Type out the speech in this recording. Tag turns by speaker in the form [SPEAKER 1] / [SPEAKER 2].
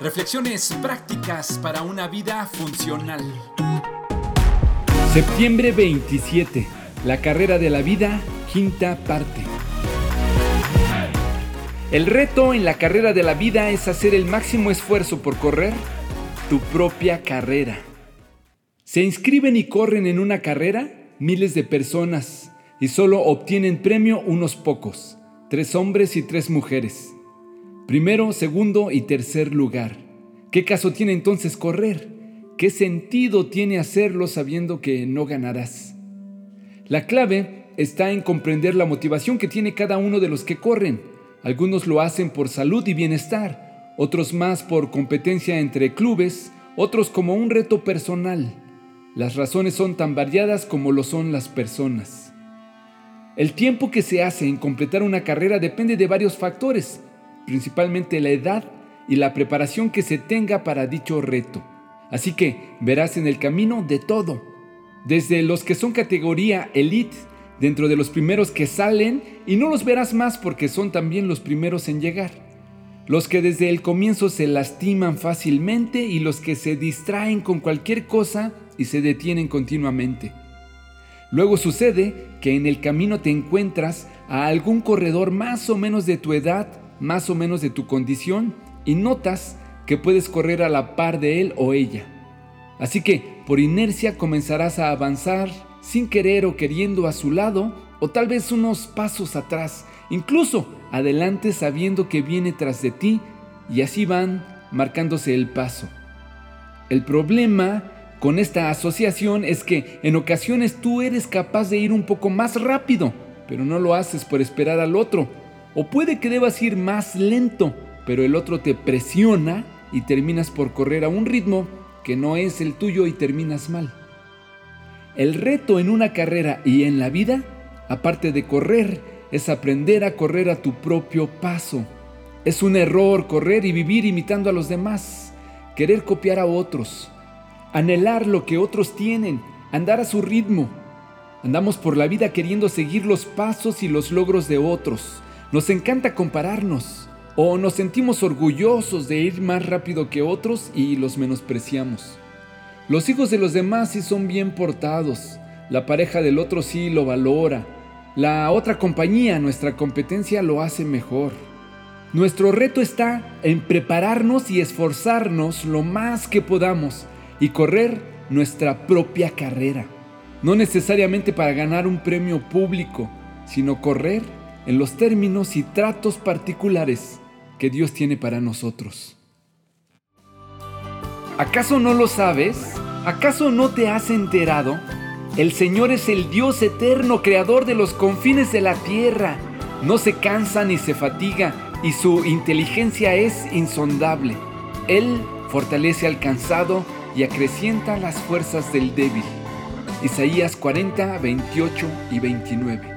[SPEAKER 1] Reflexiones prácticas para una vida funcional.
[SPEAKER 2] Septiembre 27. La carrera de la vida, quinta parte. El reto en la carrera de la vida es hacer el máximo esfuerzo por correr tu propia carrera. Se inscriben y corren en una carrera miles de personas y solo obtienen premio unos pocos, tres hombres y tres mujeres. Primero, segundo y tercer lugar. ¿Qué caso tiene entonces correr? ¿Qué sentido tiene hacerlo sabiendo que no ganarás? La clave está en comprender la motivación que tiene cada uno de los que corren algunos lo hacen por salud y bienestar, otros más por competencia entre clubes, otros como un reto personal. Las razones son tan variadas como lo son las personas. El tiempo que se hace en completar una carrera depende de varios factores, principalmente la edad y la preparación que se tenga para dicho reto. Así que verás en el camino de todo, desde los que son categoría elite dentro de los primeros que salen y no los verás más porque son también los primeros en llegar. Los que desde el comienzo se lastiman fácilmente y los que se distraen con cualquier cosa y se detienen continuamente. Luego sucede que en el camino te encuentras a algún corredor más o menos de tu edad, más o menos de tu condición, y notas que puedes correr a la par de él o ella. Así que por inercia comenzarás a avanzar sin querer o queriendo a su lado, o tal vez unos pasos atrás, incluso adelante sabiendo que viene tras de ti, y así van marcándose el paso. El problema con esta asociación es que en ocasiones tú eres capaz de ir un poco más rápido, pero no lo haces por esperar al otro. O puede que debas ir más lento, pero el otro te presiona y terminas por correr a un ritmo que no es el tuyo y terminas mal. El reto en una carrera y en la vida, aparte de correr, es aprender a correr a tu propio paso. Es un error correr y vivir imitando a los demás, querer copiar a otros, anhelar lo que otros tienen, andar a su ritmo. Andamos por la vida queriendo seguir los pasos y los logros de otros. Nos encanta compararnos o nos sentimos orgullosos de ir más rápido que otros y los menospreciamos. Los hijos de los demás sí son bien portados, la pareja del otro sí lo valora, la otra compañía, nuestra competencia, lo hace mejor. Nuestro reto está en prepararnos y esforzarnos lo más que podamos y correr nuestra propia carrera. No necesariamente para ganar un premio público, sino correr en los términos y tratos particulares que Dios tiene para nosotros. ¿Acaso no lo sabes? ¿Acaso no te has enterado? El Señor es el Dios eterno, creador de los confines de la tierra. No se cansa ni se fatiga y su inteligencia es insondable. Él fortalece al cansado y acrecienta las fuerzas del débil. Isaías 40, 28 y 29.